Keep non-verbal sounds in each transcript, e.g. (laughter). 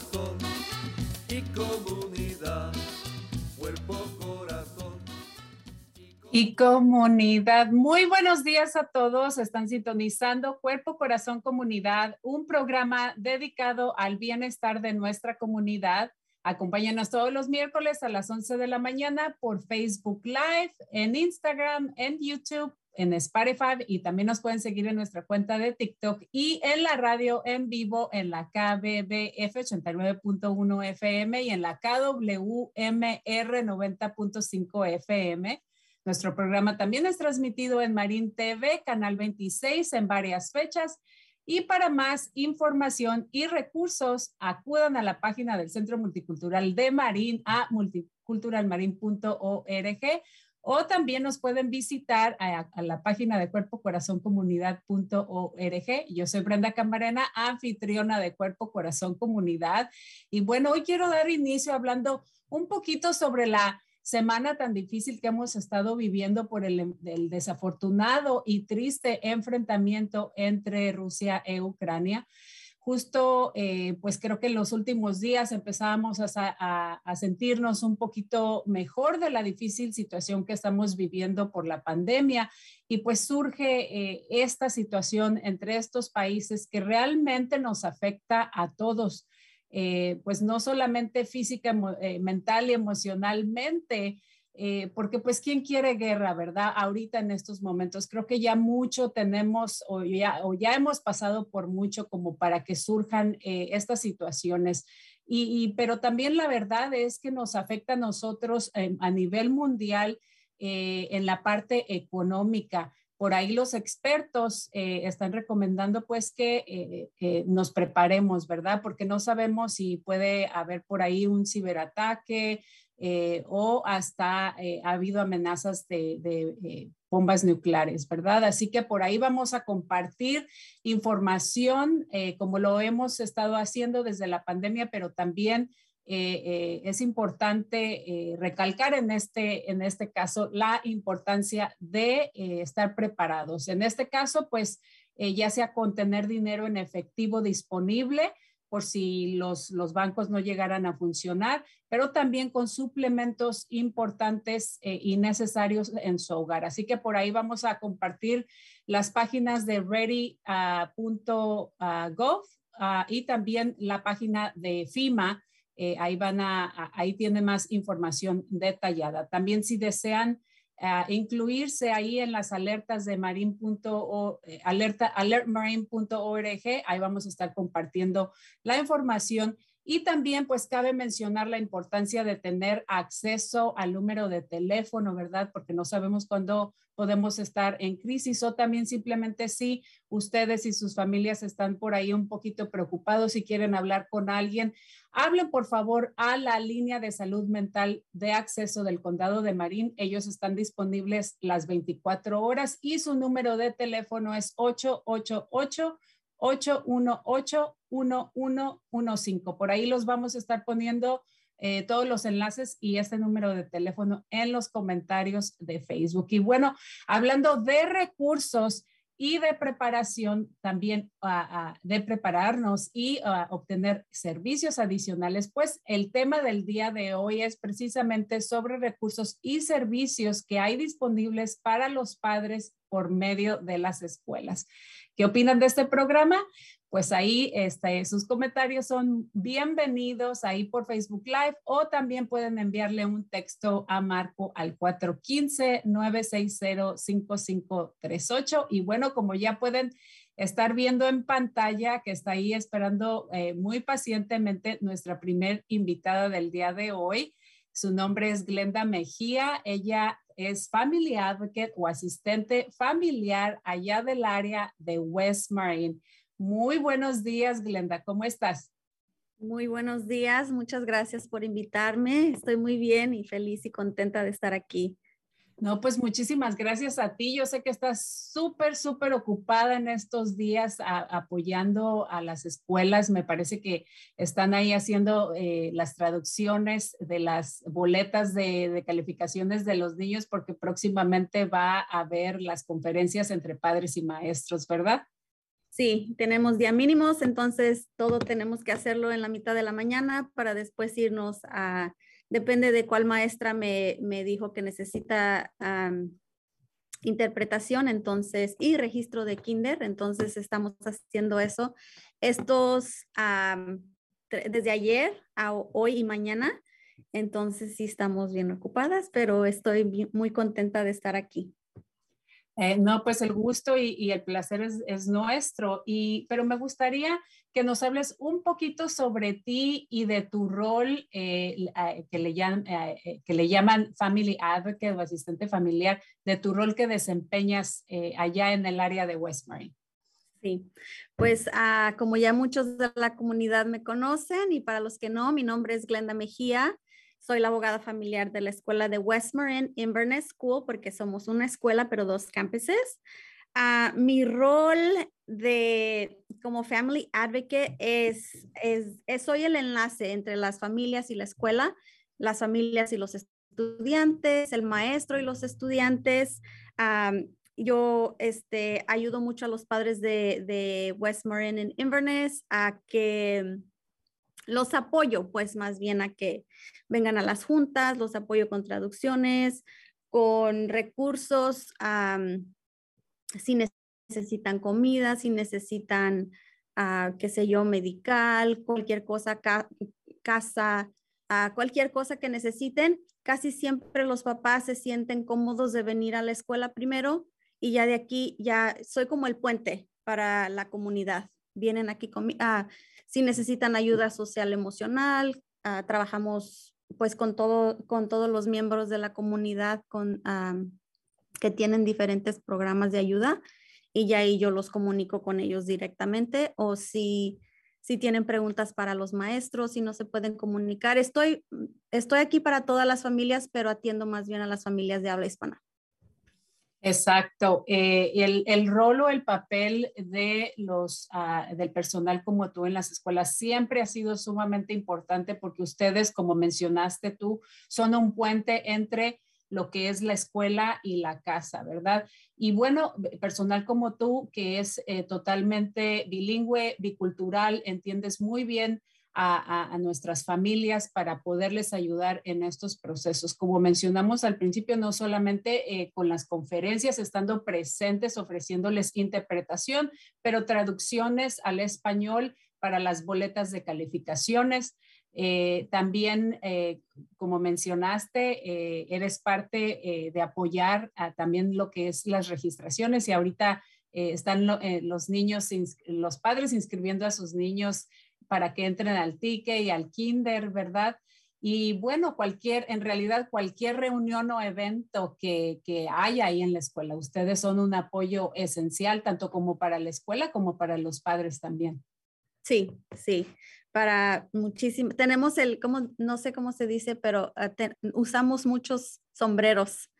corazón y comunidad. Cuerpo, corazón. Y comunidad, muy buenos días a todos. Están sintonizando Cuerpo, Corazón, Comunidad, un programa dedicado al bienestar de nuestra comunidad. Acompáñanos todos los miércoles a las 11 de la mañana por Facebook Live, en Instagram, en YouTube, en Spotify y también nos pueden seguir en nuestra cuenta de TikTok y en la radio en vivo en la KBBF 89.1 FM y en la KWMR 90.5 FM. Nuestro programa también es transmitido en Marín TV, Canal 26, en varias fechas. Y para más información y recursos, acudan a la página del Centro Multicultural de Marín a multiculturalmarin.org o también nos pueden visitar a, la página de Cuerpo Corazón Comunidad.org. Yo soy Brenda Camarena, anfitriona de Cuerpo Corazón Comunidad. Y bueno, hoy quiero dar inicio hablando un poquito sobre la semana tan difícil que hemos estado viviendo por el, el, desafortunado y triste enfrentamiento entre Rusia e Ucrania. Justo, eh, pues creo que en los últimos días empezábamos a, a, a, sentirnos un poquito mejor de la difícil situación que estamos viviendo por la pandemia y pues surge eh, esta situación entre estos países que realmente nos afecta a todos eh, pues no solamente física, mental y emocionalmente, eh, porque pues quién quiere guerra, ¿verdad? Ahorita en estos momentos creo que ya mucho tenemos o ya, o ya hemos pasado por mucho como para que surjan estas situaciones. Y, y, pero también la verdad es que nos afecta a nosotros a nivel mundial en la parte económica por ahí los expertos eh, están recomendando pues que eh, eh, nos preparemos, ¿verdad? Porque no sabemos si puede haber por ahí un ciberataque eh, o hasta ha habido amenazas de, de bombas nucleares, ¿verdad? Así que por ahí vamos a compartir información como lo hemos estado haciendo desde la pandemia, pero también eh, eh, es importante eh, recalcar en este, en este caso la importancia de eh, estar preparados. En este caso, pues eh, ya sea con tener dinero en efectivo disponible por si los, bancos no llegaran a funcionar, pero también con suplementos importantes y necesarios en su hogar. Así que por ahí vamos a compartir las páginas de ready.gov uh, y también la página de FIMA eh, ahí van a, ahí tiene más información detallada. También si desean incluirse ahí en las alertas de marine.org, eh, alerta, alertmarine.org, ahí vamos a estar compartiendo la información Y también, pues, cabe mencionar la importancia de tener acceso al número de teléfono, ¿verdad? Porque no sabemos cuándo podemos estar en crisis o también simplemente si ustedes y sus familias están por ahí un poquito preocupados y quieren hablar con alguien, hablen por favor a la línea de salud mental de acceso del condado de Marín. Ellos están disponibles las 24 horas y su número de teléfono es 888 818-1115. Por ahí los vamos a estar poniendo eh, todos los enlaces y este número de teléfono en los comentarios de Facebook. Y bueno, hablando de recursos y de preparación, también de prepararnos y obtener servicios adicionales, pues el tema del día de hoy es precisamente sobre recursos y servicios que hay disponibles para los padres por medio de las escuelas. ¿Qué opinan de este programa? Pues ahí este, sus comentarios son bienvenidos ahí por Facebook Live o también pueden enviarle un texto a Marco al 415-960-5538. Y bueno, como ya pueden estar viendo en pantalla que está ahí esperando eh, muy pacientemente nuestra primer invitada del día de hoy. Su nombre es Glenda Mejía. Ella es Family Advocate o asistente familiar allá del área de West Marine. Muy buenos días, Glenda. ¿Cómo estás? Muy buenos días. Muchas gracias por invitarme. Estoy muy bien y feliz y contenta de estar aquí. No, pues muchísimas gracias a ti. Yo sé que estás súper, súper ocupada en estos días apoyando a las escuelas. Me parece que están ahí haciendo eh, las traducciones de las boletas de, de, calificaciones de los niños porque próximamente va a haber las conferencias entre padres y maestros, ¿verdad? Sí, tenemos día mínimos, entonces todo tenemos que hacerlo en la mitad de la mañana para después irnos a depende de cuál maestra me, dijo que necesita interpretación, entonces, y registro de kinder, entonces estamos haciendo eso. Estos, desde ayer a hoy y mañana, entonces sí estamos bien ocupadas, pero estoy muy contenta de estar aquí. Eh, no, pues el gusto y, el placer es, nuestro, y, pero me gustaría que nos hables un poquito sobre ti y de tu rol eh, eh, que, le llaman, que le llaman Family Advocate o asistente familiar, de tu rol que desempeñas allá en el área de West. Sí, pues ah, como ya muchos de la comunidad me conocen y para los que no, mi nombre es Glenda Mejía. Soy la abogada familiar de la escuela de West Marin Inverness School porque somos una escuela pero dos campuses. Ah, mi rol de como family advocate es, es, soy el enlace entre las familias y la escuela, las familias y los estudiantes, el maestro y los estudiantes. yo este, ayudo mucho a los padres de, de West Marin Inverness a que los apoyo, pues más bien a que vengan a las juntas, los apoyo con traducciones, con recursos, si necesitan comida, si necesitan, uh, qué sé yo, medical, cualquier cosa, casa, uh, cualquier cosa que necesiten. Casi siempre los papás se sienten cómodos de venir a la escuela primero y ya de aquí ya soy como el puente para la comunidad. Vienen aquí conmigo. Uh, si necesitan ayuda social emocional, ah, trabajamos pues con, todo, con todos los miembros de la comunidad con, que tienen diferentes programas de ayuda y ya ahí yo los comunico con ellos directamente o si, si tienen preguntas para los maestros, si no se pueden comunicar. Estoy, estoy aquí para todas las familias, pero atiendo más bien a las familias de habla hispana. Exacto. Eh, el, el, rol o el papel de los, ah, del personal como tú en las escuelas siempre ha sido sumamente importante porque ustedes, como mencionaste tú, son un puente entre lo que es la escuela y la casa, ¿verdad? Y bueno, personal como tú, que es eh, totalmente bilingüe, bicultural, entiendes muy bien a, nuestras familias para poderles ayudar en estos procesos. Como mencionamos al principio, no solamente eh, con las conferencias, estando presentes, ofreciéndoles interpretación, pero traducciones al español para las boletas de calificaciones. Eh, también, eh, como mencionaste, eres parte de apoyar también lo que es las registraciones y ahorita están los niños, los padres inscribiendo a sus niños para que entren al TICE y al kinder, ¿verdad? Y bueno, cualquier, en realidad cualquier reunión o evento que, que haya ahí en la escuela, ustedes son un apoyo esencial, tanto como para la escuela como para los padres también. Sí, sí, para muchísimo. Tenemos el, como, no sé cómo se dice, pero ah, usamos muchos sombreros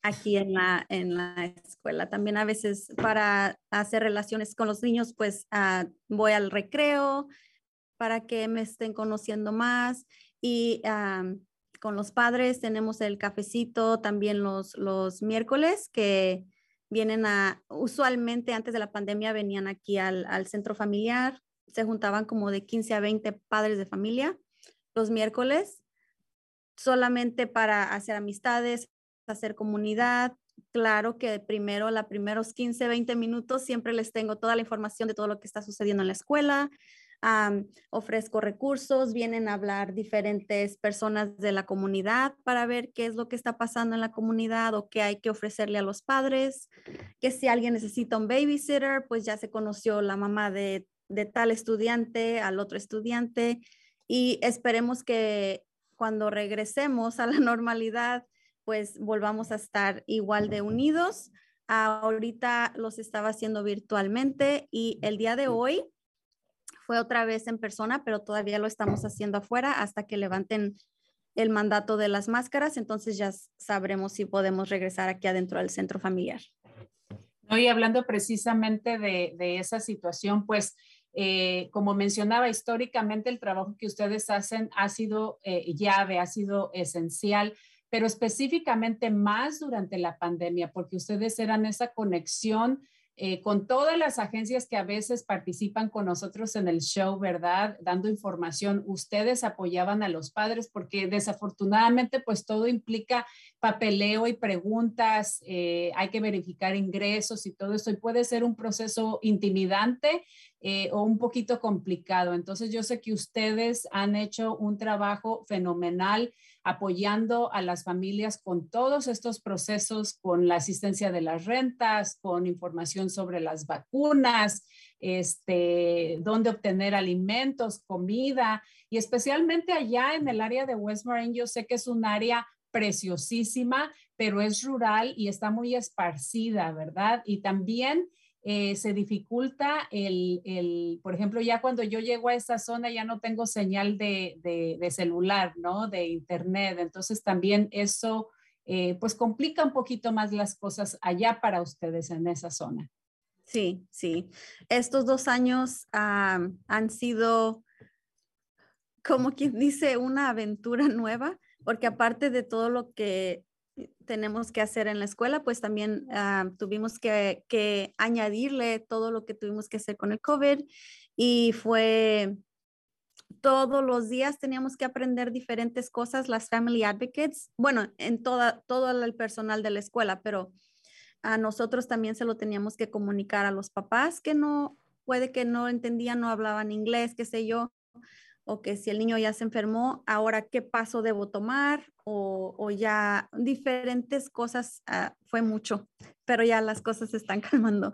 aquí en la, en la escuela. También a veces para hacer relaciones con los niños, pues ah, voy al recreo para que me estén conociendo más y con los padres tenemos el cafecito también los, los miércoles que vienen a, usualmente antes de la pandemia venían aquí al, al centro familiar, se juntaban como de 15 a 20 padres de familia los miércoles, solamente para hacer amistades, hacer comunidad. Claro que primero, los primeros 15, 20 minutos, siempre les tengo toda la información de todo lo que está sucediendo en la escuela, ofrezco recursos, vienen a hablar diferentes personas de la comunidad para ver qué es lo que está pasando en la comunidad o qué hay que ofrecerle a los padres, que si alguien necesita un babysitter, pues ya se conoció la mamá de, de tal estudiante al otro estudiante y esperemos que cuando regresemos a la (laughs) normalidad, pues volvamos a estar igual de unidos. Ahorita los estaba haciendo virtualmente y el día de hoy fue otra vez en persona, pero todavía lo estamos haciendo afuera hasta que levanten el mandato de las máscaras, entonces ya sabremos si podemos regresar aquí adentro del centro familiar. y hablando precisamente de, esa situación, pues eh, como mencionaba, históricamente el trabajo que ustedes hacen ha sido eh, llave, ha sido esencial, pero específicamente más durante la pandemia, porque ustedes eran esa conexión eh, con todas las agencias que a veces participan con nosotros en el show, ¿verdad? Dando información, ustedes apoyaban a los padres porque desafortunadamente pues todo implica papeleo y preguntas, eh, hay que verificar ingresos y todo eso y puede ser un proceso intimidante eh, o un poquito complicado. Entonces yo sé que ustedes han hecho un trabajo fenomenal apoyando a las familias con todos estos procesos, con la asistencia de las rentas, con información sobre las vacunas, este, dónde obtener alimentos, comida, y especialmente allá en el área de West Marine, yo sé que es un área preciosísima, pero es rural y está muy esparcida, ¿verdad? Y también eh, se dificulta el, por ejemplo, ya cuando yo llego a esa zona ya no tengo señal de, celular, ¿no? De internet. Entonces también eso, eh, pues complica un poquito más las cosas allá para ustedes en esa zona. Sí, sí. Estos dos años han sido, como quien dice, una aventura nueva, porque aparte de todo lo que tenemos que hacer en la escuela, pues también ah, tuvimos que, que, añadirle todo lo que tuvimos que hacer con el COVID y fue todos los días teníamos que aprender diferentes cosas, las family advocates, bueno, en toda, todo el personal de la escuela, pero a nosotros también se lo teníamos que comunicar a los papás que no, puede que no entendían, no hablaban inglés, qué sé yo o que si el niño ya se enfermó, ahora qué paso debo tomar o, ya diferentes cosas, ah, fue mucho, pero ya las cosas se están (laughs) calmando.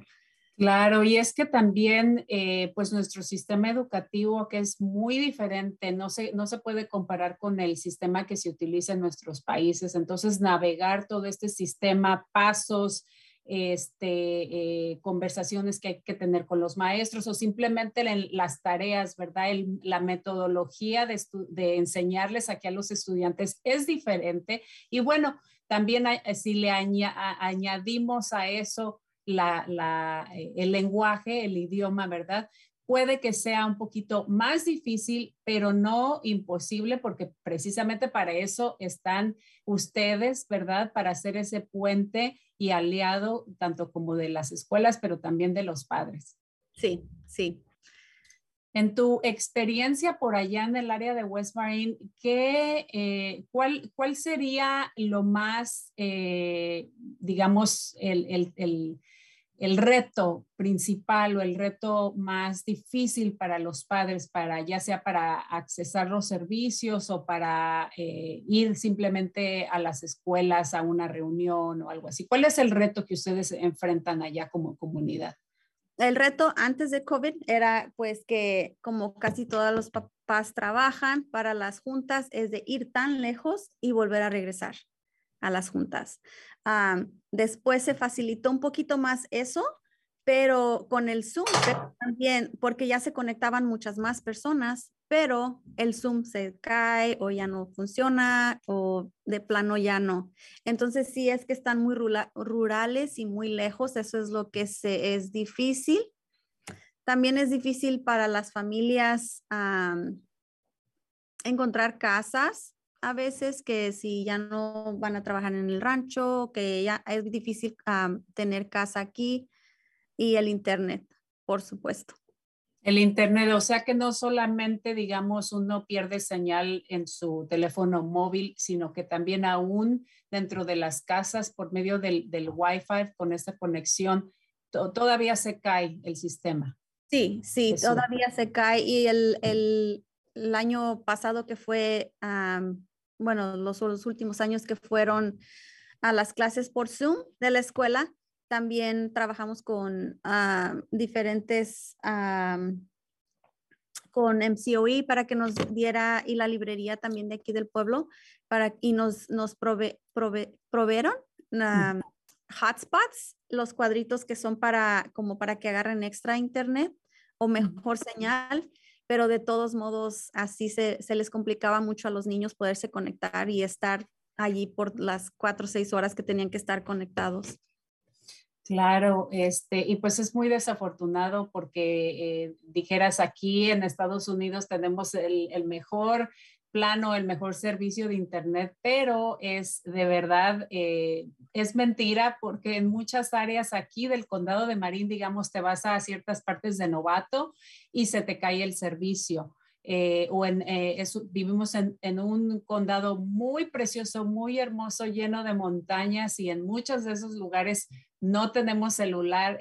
Claro, y es que también, eh, pues nuestro sistema educativo, que es muy diferente, no se, no se puede comparar con el sistema que se utiliza en nuestros países. Entonces, navegar todo este sistema, pasos, este, eh, conversaciones que hay que tener con los maestros o simplemente las tareas, ¿verdad? la metodología de, enseñarles aquí a los estudiantes es diferente. Y bueno, también si le añadimos a eso la, eh, el lenguaje, el idioma, ¿verdad? Puede que sea un poquito más difícil, pero no imposible, porque precisamente para eso están ustedes, ¿verdad? Para hacer ese puente y aliado tanto como de las escuelas, pero también de los padres. Sí, sí. En tu experiencia por allá en el área de West Marine, ¿qué, eh, cuál, ¿cuál sería lo más, eh, digamos, el, el, el el reto principal o el reto más difícil para los padres, para ya sea para accesar los servicios o para eh, ir simplemente a las escuelas a una reunión o algo así? ¿Cuál es el reto que ustedes enfrentan allá como comunidad? el reto antes de COVID era pues que como casi todos los papás trabajan para las juntas es de ir tan lejos y volver a regresar a las juntas. Después se facilitó un poquito más eso, pero con el Zoom también, porque ya se conectaban muchas más personas, pero el Zoom se cae o ya no funciona o de plano ya no. Entonces, sí es que están muy rurales y muy lejos, eso es lo que se, es difícil. También es difícil para las familias encontrar casas a veces que si ya no van a trabajar en el rancho, que ya es difícil tener casa aquí y el internet, por supuesto. El Internet, o sea que no solamente, digamos, uno pierde señal en su teléfono móvil, sino que también aún dentro de las casas por medio del, del Wi-Fi con esta conexión, todavía se cae el sistema. Sí, sí, todavía se cae. Y el, el, el año pasado que fue, bueno, los, los últimos años que fueron a las clases por Zoom de la escuela, también trabajamos con diferentes, con MCOE para que nos diera y la librería también de aquí del pueblo para, y nos, nos prove, proveeron mm. hotspots, los cuadritos que son para, como para que agarren extra internet o mejor señal pero de todos modos así se, se, les complicaba mucho a los niños poderse conectar y estar allí por las cuatro o seis horas que tenían que estar conectados. Claro, este, y pues es muy desafortunado porque eh, dijeras aquí en Estados Unidos tenemos el, el, mejor el mejor servicio de Internet, pero es de verdad, eh, es mentira porque en muchas áreas aquí del condado de Marín, digamos, te vas a ciertas partes de novato y se te cae el servicio. Eh, o en, eh, vivimos en, un condado muy precioso, muy hermoso, lleno de montañas y en muchos de esos lugares no tenemos celular,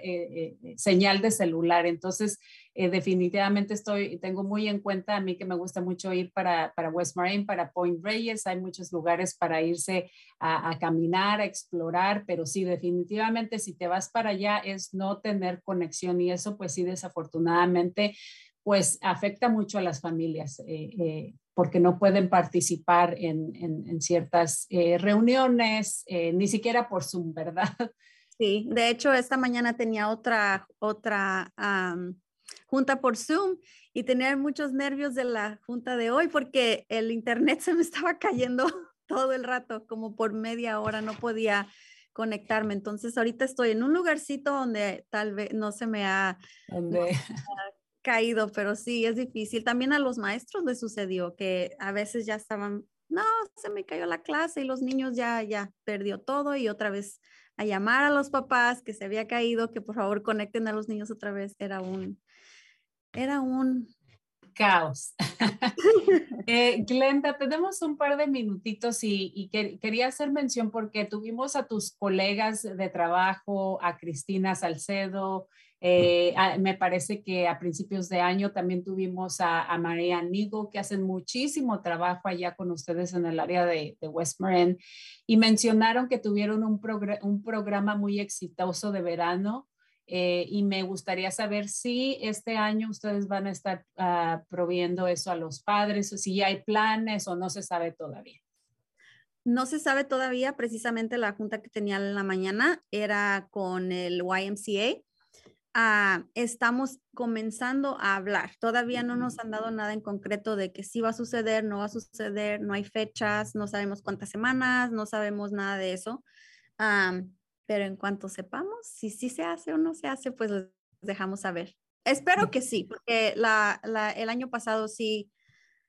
señal de celular. Entonces, definitivamente estoy, tengo muy en cuenta a mí que me gusta mucho ir para, para West Marine, para Point Reyes. Hay muchos lugares para irse a, caminar, a explorar, pero sí, definitivamente si te vas para allá es no tener conexión y eso pues sí, desafortunadamente pues afecta mucho a las familias eh, eh, porque no pueden participar en, ciertas eh, reuniones, ni siquiera por Zoom, ¿verdad? Sí, de hecho esta mañana tenía otra, otra junta por Zoom y tenía muchos nervios de la junta de hoy porque el internet (laughs) se me estaba cayendo (laughs) todo el rato, como por media hora no podía conectarme. Entonces ahorita estoy en un lugarcito donde tal vez no se me ha, caído, pero sí, es difícil. También a los maestros les sucedió que a veces ya estaban, no, se me cayó la clase y los niños ya, ya perdió todo y otra vez a llamar a los papás que se había caído, que por favor conecten a los niños otra vez. Era un, era un caos. (laughs) (laughs) eh, Glenda, tenemos un par de minutitos y, y quería hacer mención porque tuvimos a tus colegas de trabajo, a Cristina Salcedo, eh, me parece que a principios de año también tuvimos a, María Nigo, que hacen muchísimo trabajo allá con ustedes en el área de, West Marin, y mencionaron que tuvieron un, un programa muy exitoso de verano. Eh, y me gustaría saber si este año ustedes van a estar uh, proviendo eso a los padres, o si hay planes o no se sabe todavía. No se sabe todavía, precisamente la junta que tenía en la mañana era con el YMCA Ah, estamos comenzando a hablar. Todavía no nos han dado nada en concreto de que sí va a suceder, no va a suceder, no hay fechas, no sabemos cuántas semanas, no sabemos nada de eso. Pero en cuanto sepamos si sí se hace o no se hace, pues les dejamos saber. Espero que sí, porque la, el año pasado sí,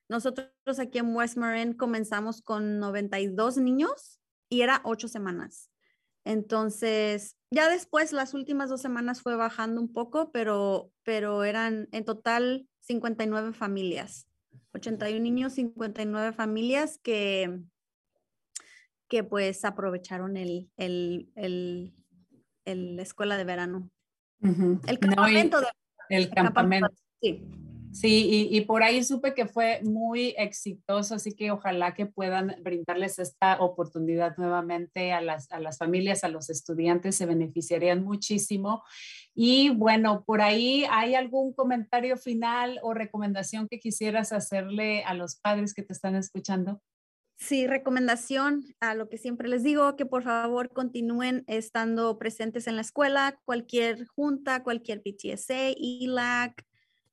nosotros aquí en West Marin comenzamos con 92 niños y era ocho semanas. Entonces, ya después, las últimas dos semanas fue bajando un poco, pero, pero eran en total 59 familias, 81 niños, 59 familias que, que pues aprovecharon el, el, el, el escuela de verano. El campamento. de, el, campamento. Sí. Sí, y, por ahí supe que fue muy exitoso, así que ojalá que puedan brindarles esta oportunidad nuevamente a las, a las familias, a los estudiantes, se beneficiarían muchísimo. Y bueno, por ahí hay algún comentario final o recomendación que quisieras hacerle a los padres que te están escuchando. Sí, recomendación a lo que siempre les digo, que por favor continúen estando presentes en la escuela, cualquier junta, cualquier PTSA, ELAC,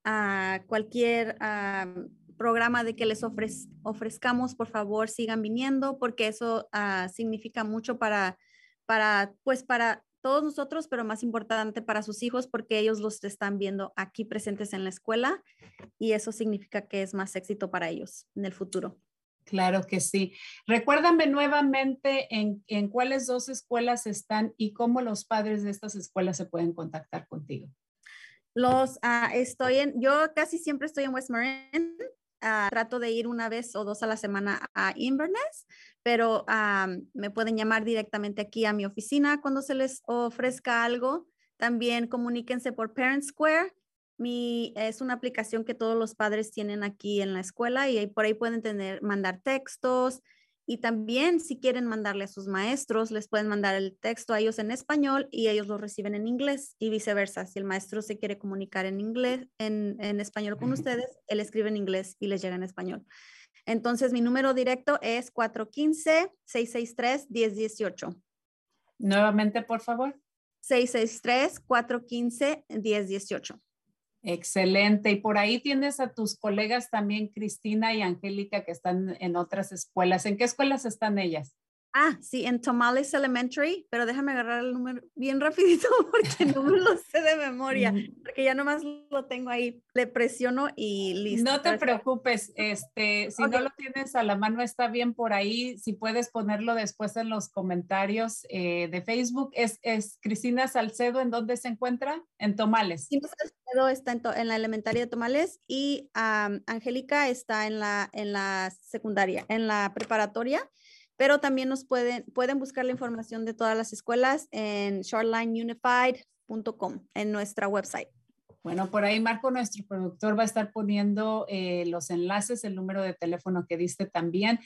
a cualquier programa de que les ofrezcamos, por favor sigan viniendo porque eso ah, significa mucho para, para, pues para todos nosotros, pero más importante para sus hijos porque ellos los están viendo aquí presentes en la escuela y eso significa que es más éxito para ellos en el futuro. Claro que sí. Recuérdame nuevamente en, en cuáles dos escuelas están y cómo los padres de estas escuelas se pueden contactar contigo. Los ah, estoy en, yo casi siempre estoy en West Marin. Ah, trato de ir una vez o dos a la semana a Inverness, pero ah, me pueden llamar directamente aquí a mi oficina cuando se les ofrezca algo. También comuníquense por Parent Square mi, es una aplicación que todos los padres tienen aquí en la escuela y por ahí pueden tener, mandar textos y también si quieren mandarle a sus maestros, les pueden mandar el texto a ellos en español y ellos lo reciben en inglés y viceversa. Si el maestro se quiere comunicar en inglés, en, en español con ustedes, él escribe en inglés y les llega en español. Entonces, mi número directo es 415-663-1018. Nuevamente, por favor. 663-415-1018. Excelente. Y por ahí tienes a tus colegas también, Cristina y Angélica, que están en otras escuelas. ¿En qué escuelas están ellas? Ah, sí, en Tomales Elementary, pero déjame agarrar el número bien rapidito (laughs) porque no me lo sé de memoria, mm. porque ya nomás lo tengo ahí, le presiono y listo. No te preocupes, este, si no lo tienes a la mano está bien por ahí, si puedes ponerlo después en los comentarios eh, de Facebook. Es, es Cristina Salcedo, ¿en dónde se encuentra? En Tomales. Cristina Salcedo está en, en la elementaria de Tomales y Angélica está en la, en la secundaria, en la preparatoria pero también nos pueden, pueden buscar la información de todas las escuelas en shortlineunified.com, en nuestra website. Bueno, por ahí Marco, nuestro productor, va a estar poniendo eh, los enlaces, el número de teléfono que diste también.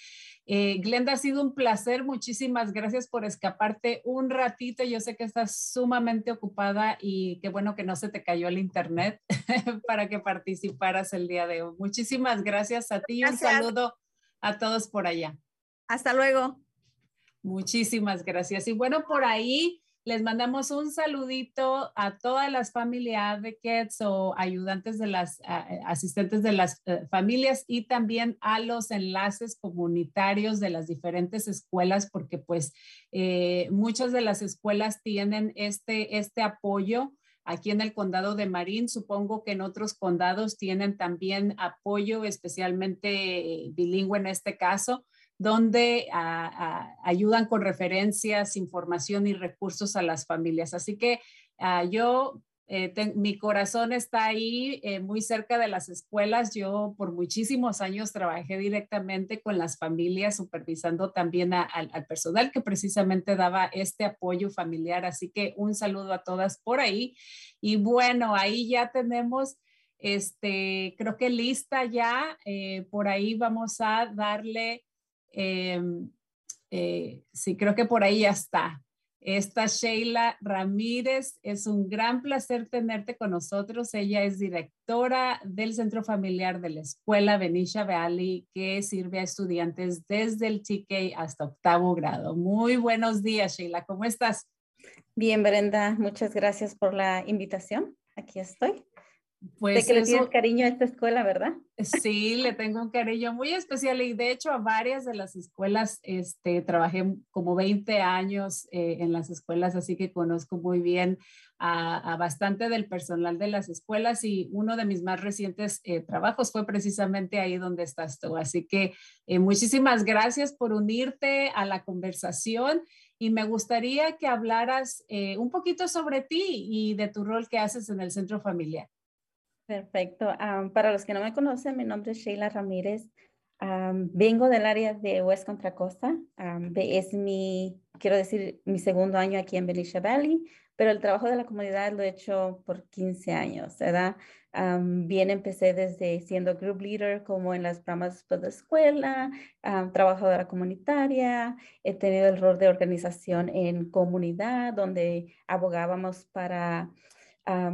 Eh, Glenda, ha sido un placer. Muchísimas gracias por escaparte un ratito. Yo sé que estás sumamente ocupada y qué bueno que no se te cayó el internet (laughs) para que participaras el día de hoy. Muchísimas gracias a ti y un saludo a todos por allá. Hasta luego. Muchísimas gracias. Y bueno, por ahí les mandamos un saludito a todas las familias de Kids o ayudantes de las asistentes de las eh, familias y también a los enlaces comunitarios de las diferentes escuelas, porque pues eh, muchas de las escuelas tienen este, este apoyo. Aquí en el condado de Marín, supongo que en otros condados tienen también apoyo, especialmente bilingüe en este caso donde ayudan con referencias, información y recursos a las familias. Así que ah, yo, eh, mi corazón está ahí eh, muy cerca de las escuelas. Yo por muchísimos años trabajé directamente con las familias, supervisando también al personal que precisamente daba este apoyo familiar. Así que un saludo a todas por ahí. Y bueno, ahí ya tenemos este, creo que lista ya. Eh, por ahí vamos a darle Em, eh, sí, creo que por ahí ya está. Esta Sheila Ramírez, es un gran placer tenerte con nosotros. Ella es directora del Centro Familiar de la Escuela Benicia Valley, que sirve a estudiantes desde el TK hasta octavo grado. Muy buenos días, Sheila. ¿Cómo estás? Bien, Brenda. Muchas gracias por la invitación. Aquí estoy. Pues que le tienes cariño a esta escuela, ¿verdad? Sí, le tengo un cariño muy especial y de hecho a varias de las escuelas, este, trabajé como 20 años eh, en las escuelas, así que conozco muy bien a, bastante del personal de las escuelas y uno de mis más recientes eh, trabajos fue precisamente ahí donde estás tú. Así que eh, muchísimas gracias por unirte a la conversación y me gustaría que hablaras un poquito sobre ti y de tu rol que haces en el centro familiar. Perfecto. para los que no me conocen, mi nombre es Sheila Ramírez. vengo del área de West Contra Costa. es mi, quiero decir, mi segundo año aquí en Belicia Valley. pero el trabajo de la comunidad lo he hecho por 15 años, ¿verdad? bien empecé desde siendo group leader como en las programas de escuela, trabajadora comunitaria, he tenido el rol de organización en comunidad donde abogábamos para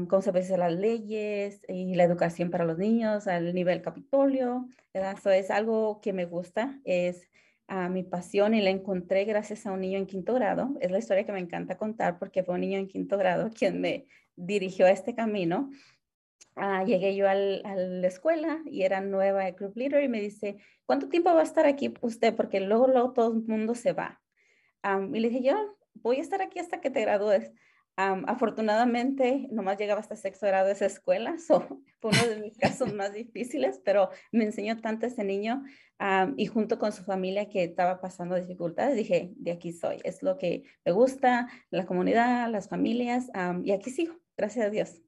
cómo se dice las leyes y la educación para los niños al nivel Capitolio. Eso es algo que me gusta, es a mi pasión y la encontré gracias a un niño en quinto grado. Es la historia que me encanta contar porque fue un niño en quinto grado (laughs) quien me dirigió a este camino. Ah, llegué yo al, a la escuela y era nueva group leader y me dice, ¿cuánto tiempo va a estar aquí usted? Porque luego, luego todo el mundo se va. y le dije, yo voy a estar aquí hasta que te gradúes. Afortunadamente, nomás llegaba hasta sexto grado de esa escuela, (laughs) so, fue uno de mis casos más difíciles, pero me enseñó tanto ese niño y junto con su familia que estaba pasando dificultades, dije, de aquí soy, es lo que me gusta, la comunidad, las familias, y aquí sigo, gracias a Dios.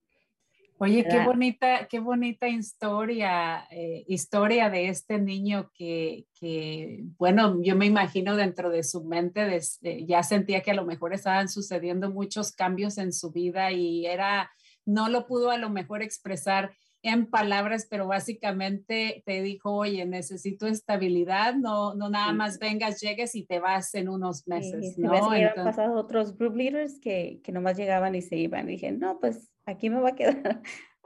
Oye, qué bonita, qué bonita historia, eh, historia de este niño que, que, bueno, yo me imagino dentro de su mente ya sentía que a lo mejor estaban sucediendo muchos cambios en su vida y era, no lo pudo a lo mejor expresar en palabras, pero básicamente te dijo, oye, necesito estabilidad, no, no nada más vengas, llegues y te vas en unos meses, sí, ¿no? han pasado otros group leaders que, que nomás llegaban y se iban. Y dije, no, pues aquí me va a quedar. (laughs)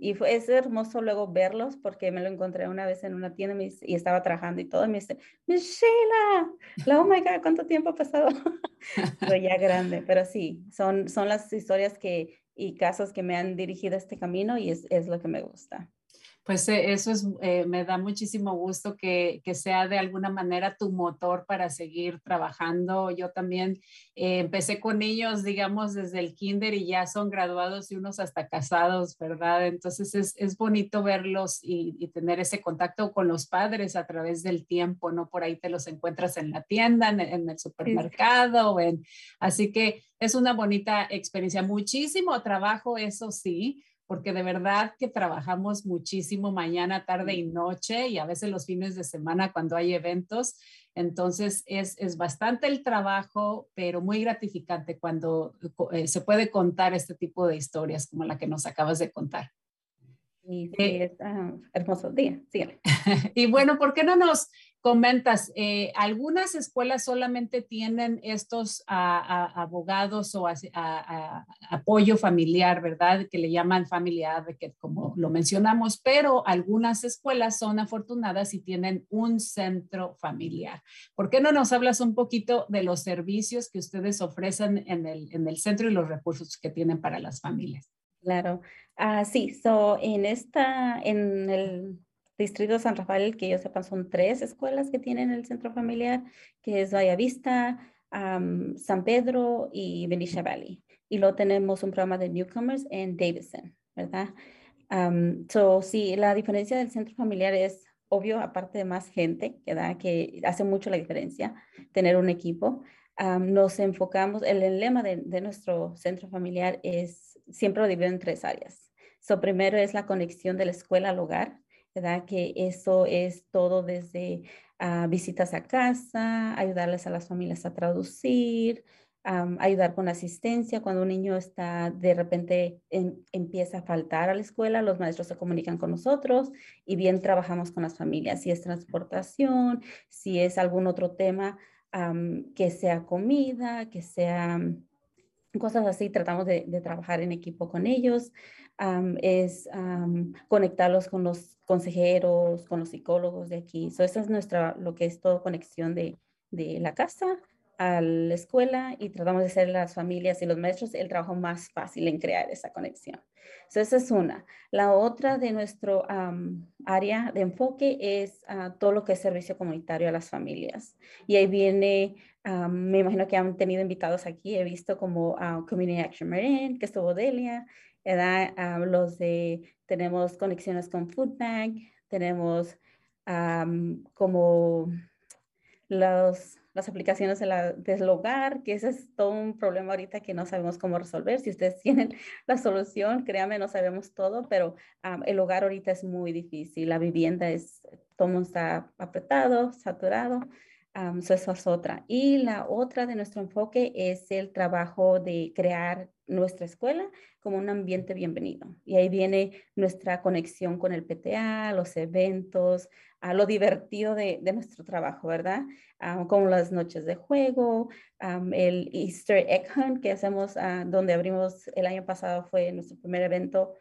y fue, es hermoso luego verlos porque me lo encontré una vez en una tienda y estaba trabajando y todo. Y me dice, Michelle, oh my God, ¿cuánto tiempo ha pasado? (laughs) pero ya grande, pero sí, son, son las historias que, y casos que me han dirigido a este camino y es, es lo que me gusta. Pues eh, eso es, eh, me da muchísimo gusto que, que, sea de alguna manera tu motor para seguir trabajando. Yo también eh, empecé con niños, digamos, desde el kinder y ya son graduados y unos hasta casados, ¿verdad? Entonces es, es bonito verlos y, y, tener ese contacto con los padres a través del tiempo, ¿no? Por ahí te los encuentras en la tienda, en, en el supermercado, en, así que es una bonita experiencia. Muchísimo trabajo, eso sí porque de verdad que trabajamos muchísimo mañana, tarde y noche y a veces los fines de semana cuando hay eventos. Entonces es, es bastante el trabajo, pero muy gratificante cuando eh, se puede contar este tipo de historias como la que nos acabas de contar. Y sí, eh, es ah, hermoso día, sígueme. (laughs) y bueno, ¿por qué no nos comentas, eh, algunas escuelas solamente tienen estos abogados o apoyo familiar, ¿verdad? Que le llaman family advocate, como lo mencionamos, pero algunas escuelas son afortunadas y tienen un centro familiar. ¿Por qué no nos hablas un poquito de los servicios que ustedes ofrecen en el, en el centro y los recursos que tienen para las familias? Claro, ah, sí, so, en esta, en el Distrito San Rafael, que yo sepa, son tres escuelas que tienen el centro familiar, que es Vista, San Pedro y Benicia Valley. Y luego tenemos un programa de newcomers en Davidson, ¿verdad? so, sí, la diferencia del centro familiar es obvio, aparte de más gente, da, que hace mucho la diferencia tener un equipo. nos enfocamos, el, lema de, nuestro centro familiar es, siempre lo en tres áreas. So, primero es la conexión de la escuela al hogar, Que eso es todo desde ah, visitas a casa, ayudarles a las familias a traducir, ayudar con asistencia. Cuando un niño está de repente empieza a faltar a la escuela, los maestros se comunican con nosotros y bien trabajamos con las familias. Si es transportación, si es algún otro tema, que sea comida, que sea cosas así, tratamos de trabajar en equipo con ellos es conectarlos con los consejeros, con los psicólogos de aquí. So, es nuestra, lo que es todo conexión de, de la casa a la escuela y tratamos de hacer las familias y los maestros el trabajo más fácil en crear esa conexión. So, esa es una. La otra de nuestro área de enfoque es ah, todo lo que es servicio comunitario a las familias. Y ahí viene, me imagino que han tenido invitados aquí, he visto como uh, Community Action Marine, que estuvo Delia, Ah, los de, tenemos conexiones con Food Bank, tenemos como los, las aplicaciones de la, del hogar, que ese es todo un problema ahorita que no sabemos cómo resolver. Si ustedes (laughs) tienen la solución, créanme, no sabemos todo, pero el hogar ahorita es muy difícil. La vivienda es, todo está apretado, saturado. Um, eso es otra. Y la otra de nuestro enfoque es el trabajo de crear nuestra escuela como un ambiente bienvenido. Y ahí viene nuestra conexión con el PTA, los eventos, a lo divertido de, nuestro trabajo, ¿verdad? Ah, como las noches de juego, el Easter Egg Hunt que hacemos, ah, donde abrimos el año pasado, fue nuestro primer evento.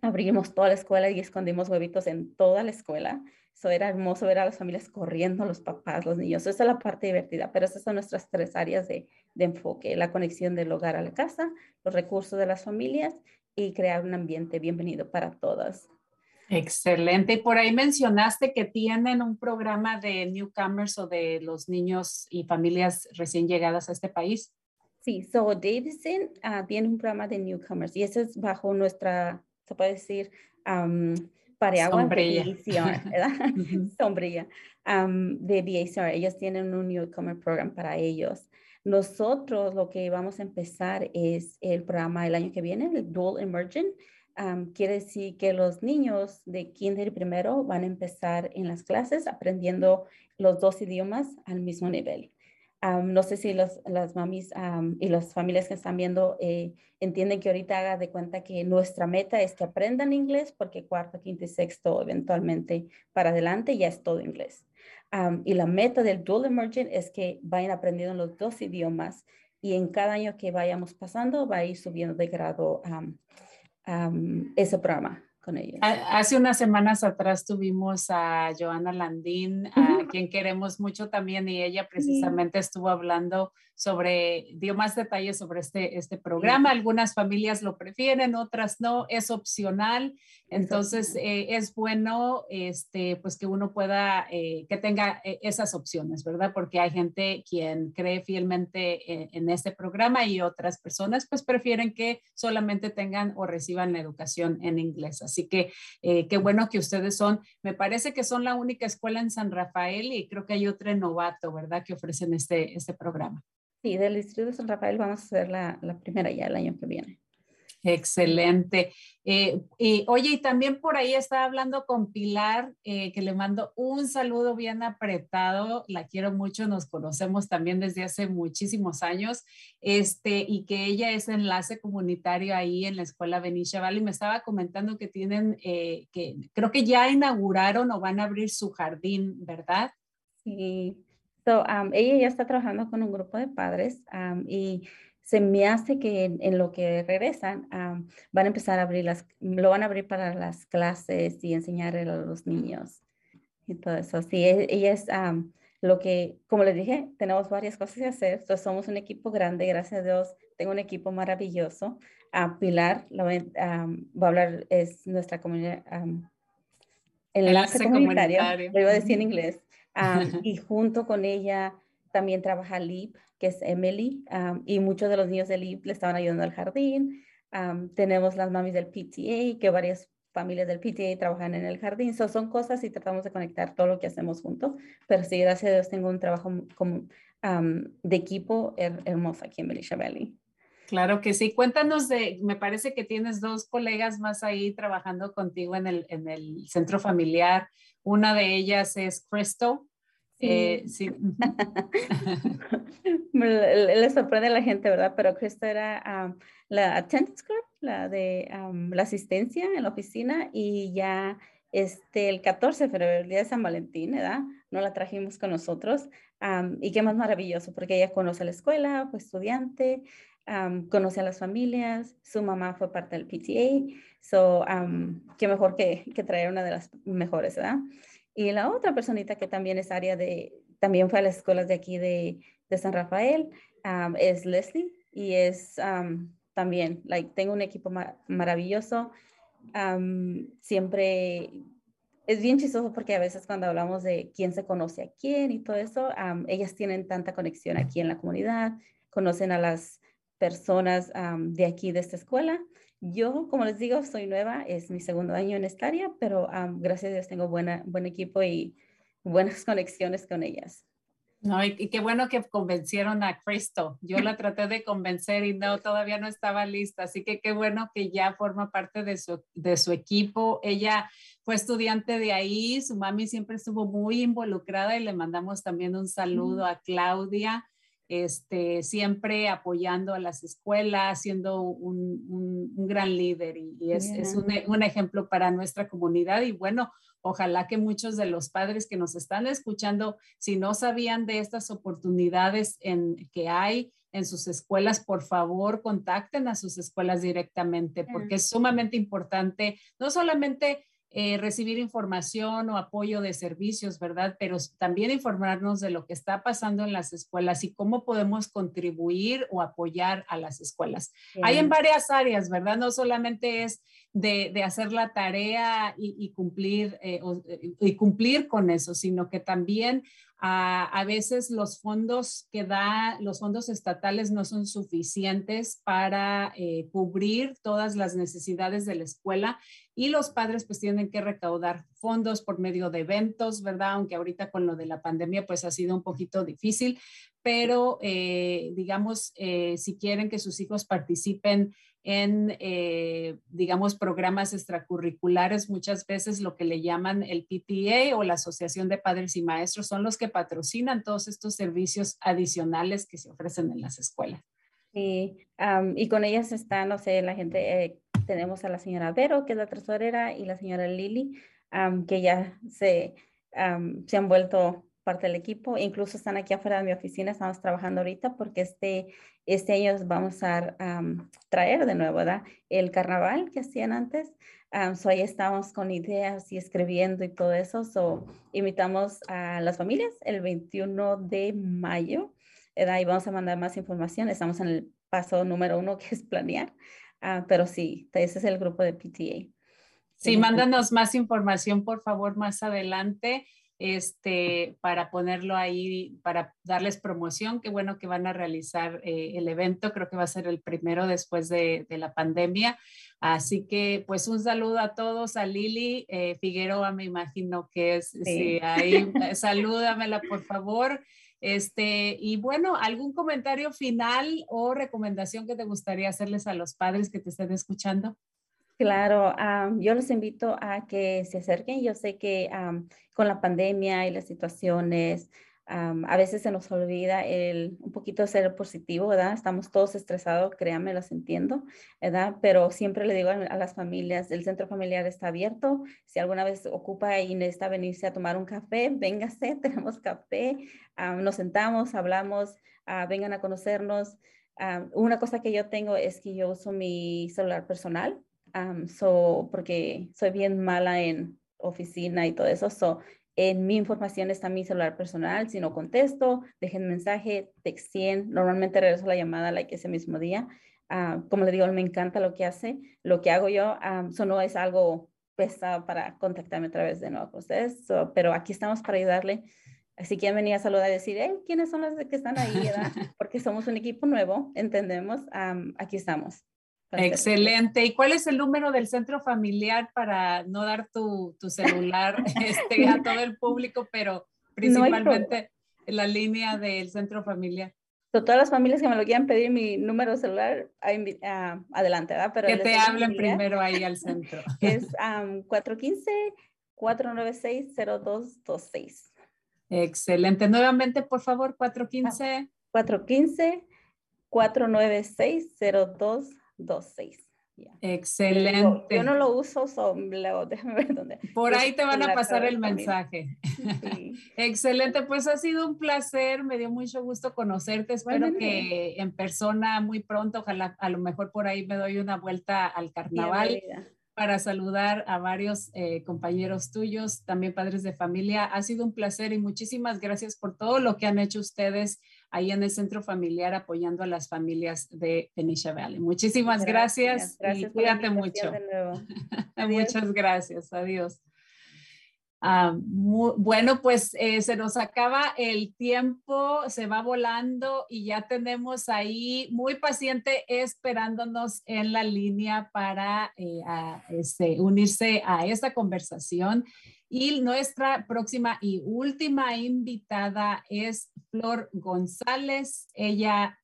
abrimos toda la escuela y escondimos huevitos en toda la escuela. Eso era hermoso ver a las familias corriendo, los papás, los niños. Esa es la parte divertida, pero esas son nuestras tres áreas de, de enfoque, la conexión del hogar a la casa, los recursos de las familias y crear un ambiente bienvenido para todas. Excelente. Y por ahí mencionaste que tienen un programa de newcomers o de los niños y familias recién llegadas a este país. Sí, so Davidson uh, tiene un programa de newcomers y eso es bajo nuestra, se puede decir, um, paraguas Sombrilla. (laughs) de BACR, ¿verdad? Sombrilla um, de. Ellos tienen un newcomer program para ellos. Nosotros lo que vamos a empezar es el programa el año que viene, el Dual Emergent. quiere decir que los niños de kinder primero van a empezar en las clases aprendiendo los dos idiomas al mismo nivel. No sé si los, las mamis y las familias que están viendo eh, entienden que ahorita haga de cuenta que nuestra meta es que aprendan inglés porque cuarto, quinto y sexto eventualmente para adelante ya es todo inglés. Y la meta del Dual Emergent es que vayan aprendiendo los dos idiomas y en cada año que vayamos pasando va a ir subiendo de grado ese programa con ellos. Hace unas semanas atrás tuvimos a Joana Landín, a quien queremos mucho también, y ella precisamente estuvo hablando sobre, dio más detalles sobre este, este programa. Algunas familias lo prefieren, otras no, es opcional. Entonces, eh, es bueno este, pues que uno pueda, eh, que tenga eh, esas opciones, ¿verdad? Porque hay gente quien cree fielmente en, este programa y otras personas pues prefieren que solamente tengan o reciban la educación en inglés. Así que qué bueno que ustedes son, me parece que son la única escuela en San Rafael y creo que hay otra en Novato, ¿verdad? Que ofrecen este, este programa. Sí, del Distrito de San Rafael vamos a hacer la, la primera ya el año que viene. Excelente. Eh, y oye, y también por ahí estaba hablando con Pilar, eh, que le mando un saludo bien apretado. La quiero mucho, nos conocemos también desde hace muchísimos años. Este, y que ella es enlace comunitario ahí en la escuela Benicia Valley. Me estaba comentando que tienen, eh, que creo que ya inauguraron o van a abrir su jardín, ¿verdad? Sí, So, um, ella ya está trabajando con un grupo de padres um, y se me hace que en, lo que regresan um, van a empezar a abrir las, lo van a abrir para las clases y enseñar a los niños y todo eso. Sí, ella es lo que, como les dije, tenemos varias cosas que hacer. Entonces, somos un equipo grande, gracias a Dios, tengo un equipo maravilloso. a Pilar lo, va a hablar, es nuestra comunidad. enlace comunitario, lo iba a decir en inglés. (laughs) y junto con ella también trabaja Lip, que es Emily, y muchos de los niños de Lip le estaban ayudando al jardín. tenemos las mamis del PTA, que varias familias del PTA trabajan en el jardín. son cosas y tratamos de conectar todo lo que hacemos juntos. Pero sí, gracias a Dios tengo un trabajo como, de equipo hermoso aquí en Belisha Valley. Claro que sí. Cuéntanos de, me parece que tienes dos colegas más ahí trabajando contigo en el, en el centro familiar. Una de ellas es Crystal. Eh, (laughs) le, sorprende a la gente, ¿verdad? Pero Crystal era la attendance clerk, la de la asistencia en la oficina y ya este, el 14 de febrero, el día de San Valentín, ¿verdad? No la trajimos con nosotros. y qué más maravilloso, porque ella conoce la escuela, fue estudiante, conoce a las familias, su mamá fue parte del PTA, so qué mejor que, que, traer una de las mejores, ¿verdad? Y la otra personita que también es área de, también fue a las escuelas de aquí de, de San Rafael, es Leslie y es también, like, tengo un equipo maravilloso, siempre es bien chistoso porque a veces cuando hablamos de quién se conoce a quién y todo eso, ellas tienen tanta conexión aquí en la comunidad, conocen a las personas de aquí, de esta escuela. Yo, como les digo, soy nueva, es mi segundo año en esta área, pero gracias a Dios tengo buena, buen equipo y buenas (laughs) conexiones con ellas. No, y, qué bueno que convencieron a Cristo. Yo la traté de convencer y no, todavía no estaba lista. Así que qué bueno que ya forma parte de su, de su equipo. Ella fue estudiante de ahí, su mami siempre estuvo muy involucrada y le mandamos también un saludo a Claudia este, siempre apoyando a las escuelas, siendo un, gran líder y, es, un, ejemplo para nuestra comunidad. Y bueno, ojalá que muchos de los padres que nos están escuchando, si no sabían de estas oportunidades en, que hay en sus escuelas, por favor, contacten a sus escuelas directamente, porque es sumamente importante, no solamente eh, recibir información o apoyo de servicios, ¿verdad? Pero también informarnos de lo que está pasando en las escuelas y cómo podemos contribuir o apoyar a las escuelas. Hay en varias áreas, ¿verdad? No solamente es de, hacer la tarea y, cumplir, eh, eh, y cumplir con eso, sino que también a, veces los fondos que da, los fondos estatales no son suficientes para eh, cubrir todas las necesidades de la escuela y los padres pues tienen que recaudar fondos por medio de eventos, ¿verdad? Aunque ahorita con lo de la pandemia pues ha sido un poquito difícil, pero digamos, si quieren que sus hijos participen en, eh, digamos, programas extracurriculares, muchas veces lo que le llaman el PTA o la Asociación de Padres y Maestros son los que patrocinan todos estos servicios adicionales que se ofrecen en las escuelas. Sí, y con ellas está, no sé, la gente, eh, tenemos a la señora Vero, que es la tesorera, y la señora Lili, que ya se, se han vuelto parte del equipo, incluso están aquí afuera de mi oficina, estamos trabajando ahorita porque este, este año vamos a traer de nuevo ¿verdad? el carnaval que hacían antes. Um, so ahí estamos con ideas y escribiendo y todo eso. So invitamos a las familias el 21 de mayo ¿verdad? y vamos a mandar más información. Estamos en el paso número uno (laughs) que es planear, uh, pero sí, ese es el grupo de PTA. Sí, mándanos más información, por favor, más adelante este, para ponerlo ahí, para darles promoción. Qué bueno que van a realizar eh, el evento, creo que va a ser el primero después de, la pandemia. Así que pues un saludo a todos, a Lili eh, Figueroa, me imagino que es, sí. ahí, salúdamela por favor. Este, y bueno, ¿algún comentario final o recomendación que te gustaría hacerles a los padres que te estén escuchando? Claro, yo los invito a que se acerquen. Yo sé que con la pandemia y las situaciones, a veces se nos olvida el, un poquito ser positivo, ¿verdad? Estamos todos estresados, créanme, los entiendo, ¿verdad? Pero siempre le digo a, las familias, el centro familiar está abierto. Si alguna vez ocupa y necesita venirse a tomar un café, véngase, (laughs) tenemos café, nos sentamos, hablamos, ah, vengan a conocernos. una cosa que yo tengo es que yo uso mi celular personal so, porque soy bien mala en oficina y todo eso. So, en mi información está mi celular personal. Si no contesto, dejen mensaje, texten. Normalmente regreso la llamada like ese mismo día. Ah, como le digo, me encanta lo que hace. Lo que hago yo, eso no es algo pesado para contactarme a través de nuevo con ustedes, pero aquí estamos para ayudarle. Así que venía a saludar y decir, ¿quiénes son las que están ahí? (laughs) Porque somos un equipo nuevo, entendemos. aquí estamos. Excelente. ¿Y cuál es el número del centro familiar para no dar tu, tu celular (laughs) este, a todo el público, pero principalmente la línea del centro familiar? todas las familias que me lo quieran pedir mi número celular, uh, adelante, ¿verdad? Pero que te hablen primero ahí al (laughs) centro. Es um, 415-496-0226. Excelente. Nuevamente, por favor, 415. 415-496-0226. 26. Excelente. Yo, no lo uso, son, (laughs) déjame ver dónde. Por ahí te van a pasar el mensaje. (laughs) Excelente, pues ha sido un placer, me dio mucho gusto conocerte, espero que en persona muy pronto, ojalá a lo mejor por ahí me doy una vuelta al carnaval para saludar a varios eh, compañeros tuyos, también padres de familia. Ha sido un placer y muchísimas gracias por todo lo que han hecho ustedes ahí en el centro familiar apoyando a las familias de Tenisha Valley. Muchísimas gracias, y cuídate mucho. (laughs) Muchas gracias, adiós. Ah, bueno, pues eh, se nos acaba el tiempo, se va volando y ya tenemos ahí muy paciente esperándonos en la línea para eh, este, unirse a esta conversación. Y nuestra próxima y última invitada es Flor González. Ella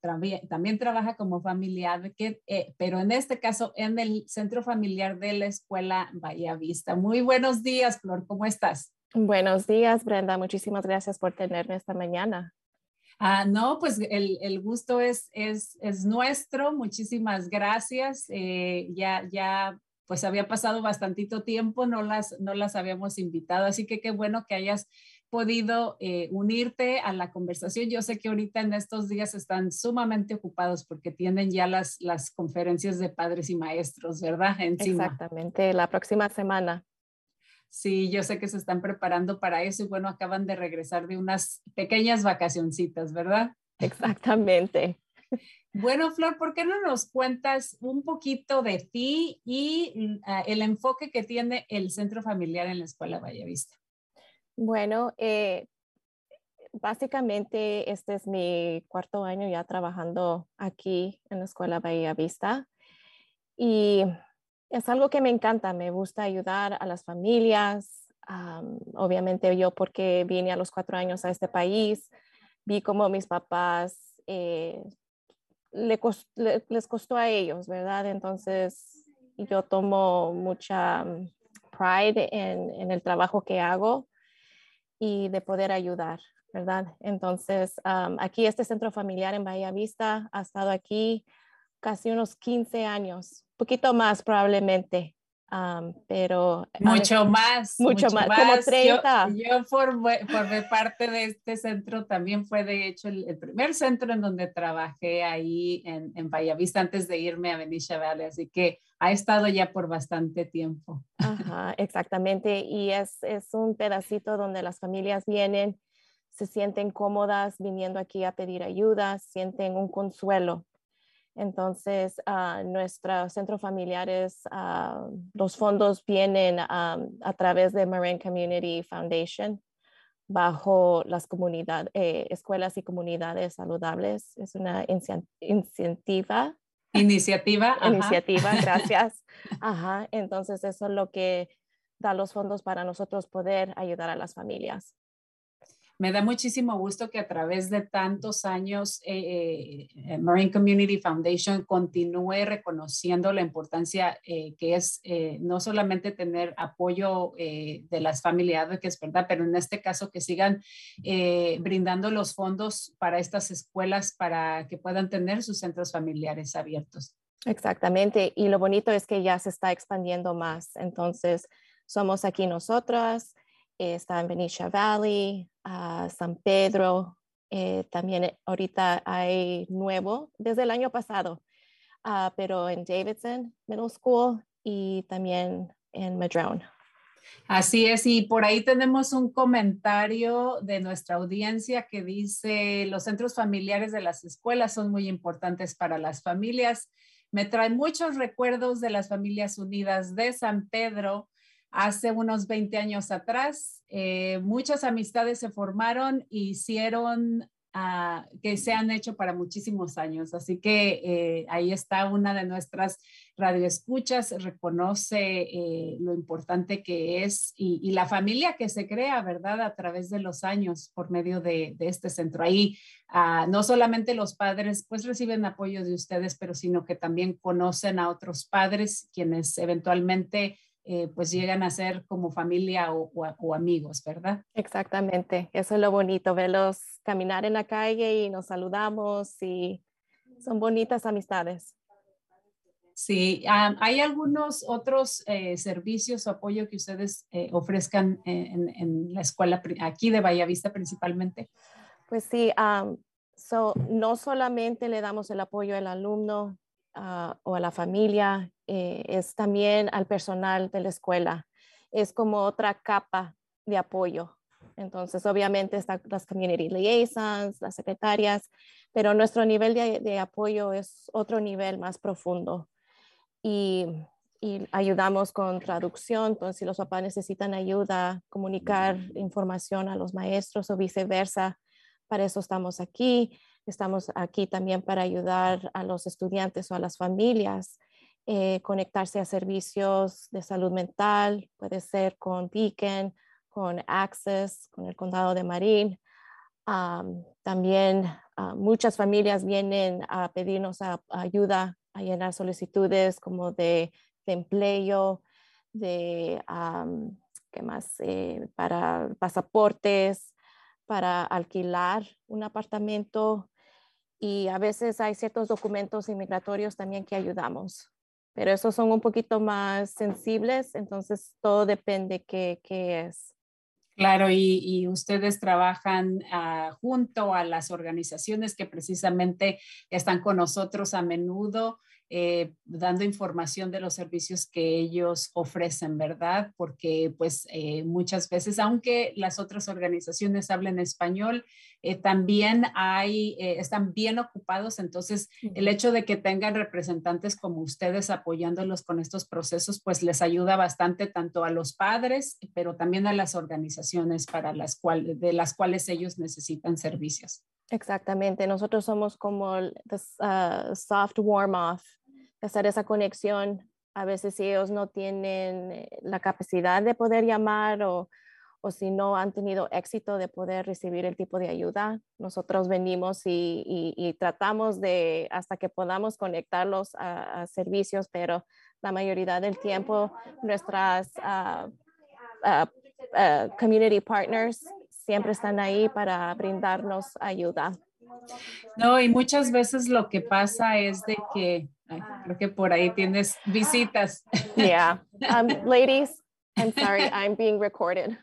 también trabaja como familiar, eh, pero en este caso en el centro familiar de la escuela Bahía Vista. Muy buenos días, Flor, ¿cómo estás? Buenos días, Brenda. Muchísimas gracias por tenerme esta mañana. Ah, no, pues el, el gusto es, es, es, nuestro. Muchísimas gracias. Eh, ya, ya, pues había pasado bastantito tiempo, no las, no las habíamos invitado, así que qué bueno que hayas podido eh, unirte a la conversación. Yo sé que ahorita en estos días están sumamente ocupados porque tienen ya las, las conferencias de padres y maestros, ¿verdad? Encima. Exactamente, la próxima semana. Sí, yo sé que se están preparando para eso y bueno, acaban de regresar de unas pequeñas vacacioncitas, ¿verdad? Exactamente. (laughs) Bueno, Flor, ¿por qué no nos cuentas un poquito de ti y uh, el enfoque que tiene el centro familiar en la Escuela Vallavista? Bueno, eh, básicamente este es mi cuarto año ya trabajando aquí en la Escuela Bahía Vista y es algo que me encanta, me gusta ayudar a las familias. obviamente yo porque vine a los cuatro años a este país, vi cómo mis papás eh, les costó a ellos, ¿verdad? Entonces yo tomo mucha mm, pride en, el trabajo que hago y de poder ayudar, ¿verdad? Entonces, aquí este centro familiar en Bahía Vista ha estado aquí casi unos 15 años, poquito más probablemente, pero... Mucho más. Mucho, más, como 30. Yo, formé, parte de este centro, también fue de hecho el, primer centro en donde trabajé ahí en, en Vista antes de irme a Benicia Valley, así que ha estado ya por bastante tiempo. Ajá, exactamente, y es, es un pedacito donde las familias vienen, se sienten cómodas viniendo aquí a pedir ayuda, sienten un consuelo entonces, uh, nuestro centro familiares, uh, los fondos vienen a través de Marine Community Foundation bajo las comunidades, eh, escuelas y comunidades saludables. Es una iniciativa. Iniciativa. Iniciativa, (laughs) gracias. Ajá. Entonces, eso es lo que da los fondos para nosotros poder ayudar a las familias me da muchísimo gusto que a través de tantos años eh, eh, Marine Community Foundation continúe reconociendo la importancia eh, que es no solamente tener apoyo de las familias, que es verdad, pero en este caso que sigan brindando los fondos para estas escuelas para que puedan tener sus centros familiares abiertos. Exactamente, y lo bonito es que ya se está expandiendo más. Entonces, somos aquí nosotras, está en Benicia Valley, San Pedro, eh, también ahorita hay nuevo desde el año pasado, ah, pero en Davidson Middle School y también en Madrone. Así es, y por ahí tenemos un comentario de nuestra audiencia que dice, los centros familiares de las escuelas son muy importantes para las familias. Me trae muchos recuerdos de las familias unidas de San Pedro, hace unos 20 años atrás. Eh, muchas amistades se formaron y hicieron ah, que se han hecho para muchísimos años. Así que eh, ahí está una de nuestras radioescuchas, reconoce eh, lo importante que es y, la familia que se crea, ¿verdad? A través de los años por medio de, este centro. Ahí ah, no solamente los padres pues reciben apoyo de ustedes, pero sino que también conocen a otros padres quienes eventualmente eh, pues llegan a ser como familia o, amigos, ¿verdad? Exactamente, eso es lo bonito, verlos caminar en la calle y nos saludamos y son bonitas amistades. Sí, ¿hay algunos otros eh, servicios o apoyo que ustedes eh, ofrezcan en, la escuela aquí de Vallavista principalmente? Pues sí, no solamente le damos el apoyo al alumno, o a la familia, eh, es también al personal de la escuela. Es como otra capa de apoyo. Entonces, obviamente están las community liaisons, las secretarias, pero nuestro nivel de, apoyo es otro nivel más profundo. Y, y, ayudamos con traducción, entonces si los papás necesitan ayuda, comunicar información a los maestros o viceversa, para eso estamos aquí. Estamos aquí también para ayudar a los estudiantes o a las familias eh, conectarse a servicios de salud mental, puede ser con Beacon, con Access, con el condado de Marin. también ah, muchas familias vienen a pedirnos ayuda a llenar solicitudes como de, empleo, de, ¿qué más? Eh, para pasaportes, para alquilar un apartamento y a veces hay ciertos documentos inmigratorios también que ayudamos. Pero esos son un poquito más sensibles, entonces todo depende qué, qué es. Claro, y, ustedes trabajan ah, junto a las organizaciones que precisamente están con nosotros a menudo eh, dando información de los servicios que ellos ofrecen, ¿verdad? Porque pues eh, muchas veces, aunque las otras organizaciones hablen español, eh, también hay, están bien ocupados, entonces el hecho de que tengan representantes como ustedes apoyándolos con estos procesos, pues les ayuda bastante tanto a los padres, pero también a las organizaciones para las cuales, de las cuales ellos necesitan servicios. Exactamente, nosotros somos como el uh, soft warm-off hacer esa conexión. A veces si ellos no tienen eh, la capacidad de poder llamar o, o si no han tenido éxito de poder recibir el tipo de ayuda, nosotros venimos y, tratamos de hasta que podamos conectarlos a, servicios, pero la mayoría del tiempo nuestras uh, uh, community partners siempre están ahí para brindarnos ayuda. No, y muchas veces lo que pasa es de que, creo que por ahí tienes visitas. (laughs) Yeah, um, ladies, I'm sorry, I'm being recorded.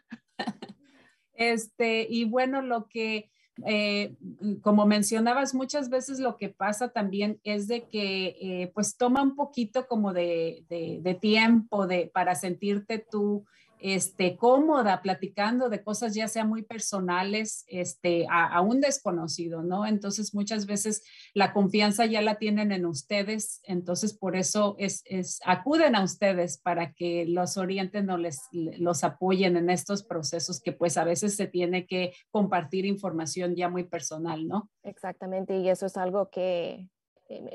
Este, y bueno, lo que, eh, como mencionabas, muchas veces lo que pasa también es de que eh, pues toma un poquito como de, de, de tiempo de, para sentirte tú este, cómoda platicando de cosas ya sea muy personales este, a, un desconocido, ¿no? Entonces muchas veces la confianza ya la tienen en ustedes, entonces por eso es, es acuden a ustedes para que los orienten o les, los apoyen en estos procesos que pues a veces se tiene que compartir información ya muy personal, ¿no? Exactamente, y eso es algo que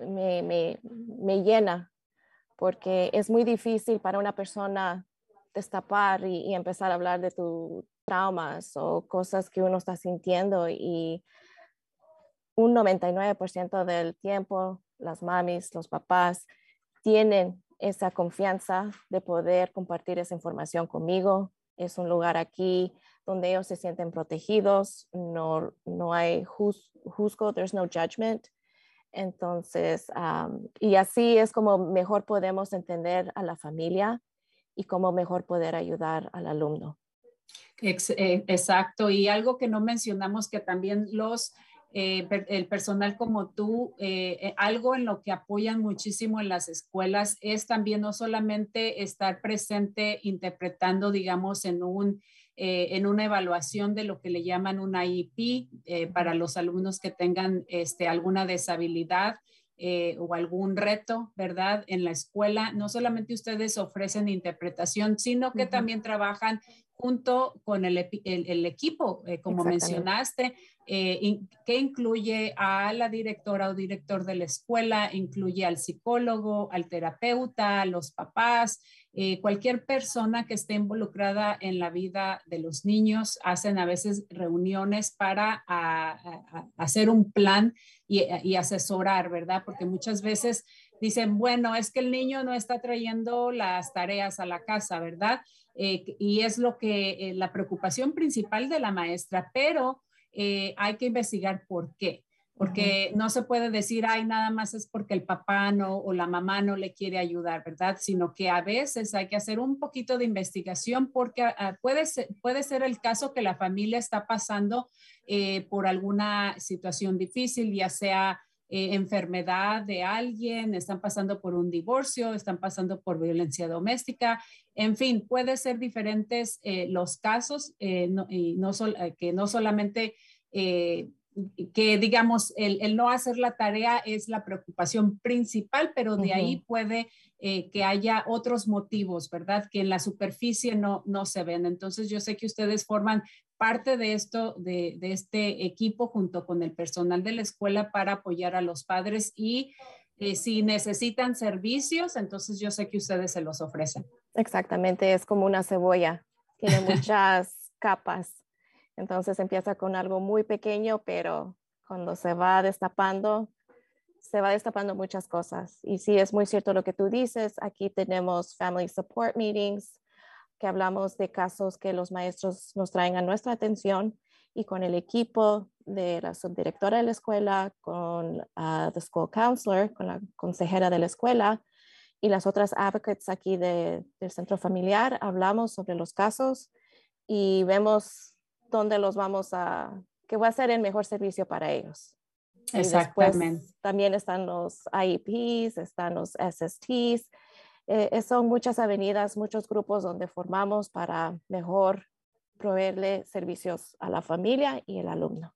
me, me, me llena porque es muy difícil para una persona destapar y, empezar a hablar de tus traumas o cosas que uno está sintiendo y un 99% del tiempo las mamis, los papás tienen esa confianza de poder compartir esa información conmigo. Es un lugar aquí donde ellos se sienten protegidos, no, no hay juzgo, there's no judgment. Entonces, y así es como mejor podemos entender a la familia y cómo mejor poder ayudar al alumno. Eh, exacto, y algo que no mencionamos que también los, eh, el personal como tú, eh, algo en lo que apoyan muchísimo en las escuelas es también no solamente estar presente interpretando, digamos, en un... en una evaluación de lo que le llaman una IEP para los alumnos que tengan este, alguna deshabilidad, eh, o algún reto, ¿verdad? En la escuela, no solamente ustedes ofrecen interpretación, sino que también trabajan junto con el, equipo, eh, como mencionaste, eh, que incluye a la directora o director de la escuela, incluye al psicólogo, al terapeuta, a los papás, cualquier persona que esté involucrada en la vida de los niños, hacen a veces reuniones para hacer un plan y, asesorar, ¿verdad? Porque muchas veces dicen, bueno, es que el niño no está trayendo las tareas a la casa, ¿verdad? Eh, y es lo que eh, la preocupación principal de la maestra, pero eh, hay que investigar por qué. Porque no se puede decir, ay, nada más es porque el papá no o la mamá no le quiere ayudar, ¿verdad? Sino que a veces hay que hacer un poquito de investigación porque ah, puede, ser, puede ser el caso que la familia está pasando por alguna situación difícil, ya sea eh, enfermedad de alguien, están pasando por un divorcio, están pasando por violencia doméstica, en fin, puede ser diferentes eh, los casos y no que no solamente que digamos, el, no hacer la tarea es la preocupación principal, pero de ahí puede que haya otros motivos, ¿verdad? Que en la superficie no, no se ven. Entonces, yo sé que ustedes forman parte de esto, de, este equipo junto con el personal de la escuela para apoyar a los padres y eh, si necesitan servicios, entonces yo sé que ustedes se los ofrecen. Exactamente, es como una cebolla, tiene (laughs) muchas capas. Entonces empieza con algo muy pequeño, pero cuando se va destapando, se va destapando muchas cosas. Y sí, es muy cierto lo que tú dices. Aquí tenemos family support meetings, que hablamos de casos que los maestros nos traen a nuestra atención y con el equipo de la subdirectora de la escuela, con la the school counselor, con la consejera de la escuela y las otras advocates aquí del centro familiar, hablamos sobre los casos y vemos dónde los vamos a, qué va a ser el mejor servicio para ellos. Exactamente. también están los IEPs, están los SSTs. Eh, son muchas avenidas, muchos grupos donde formamos para mejor proveerle servicios a la familia y el alumno.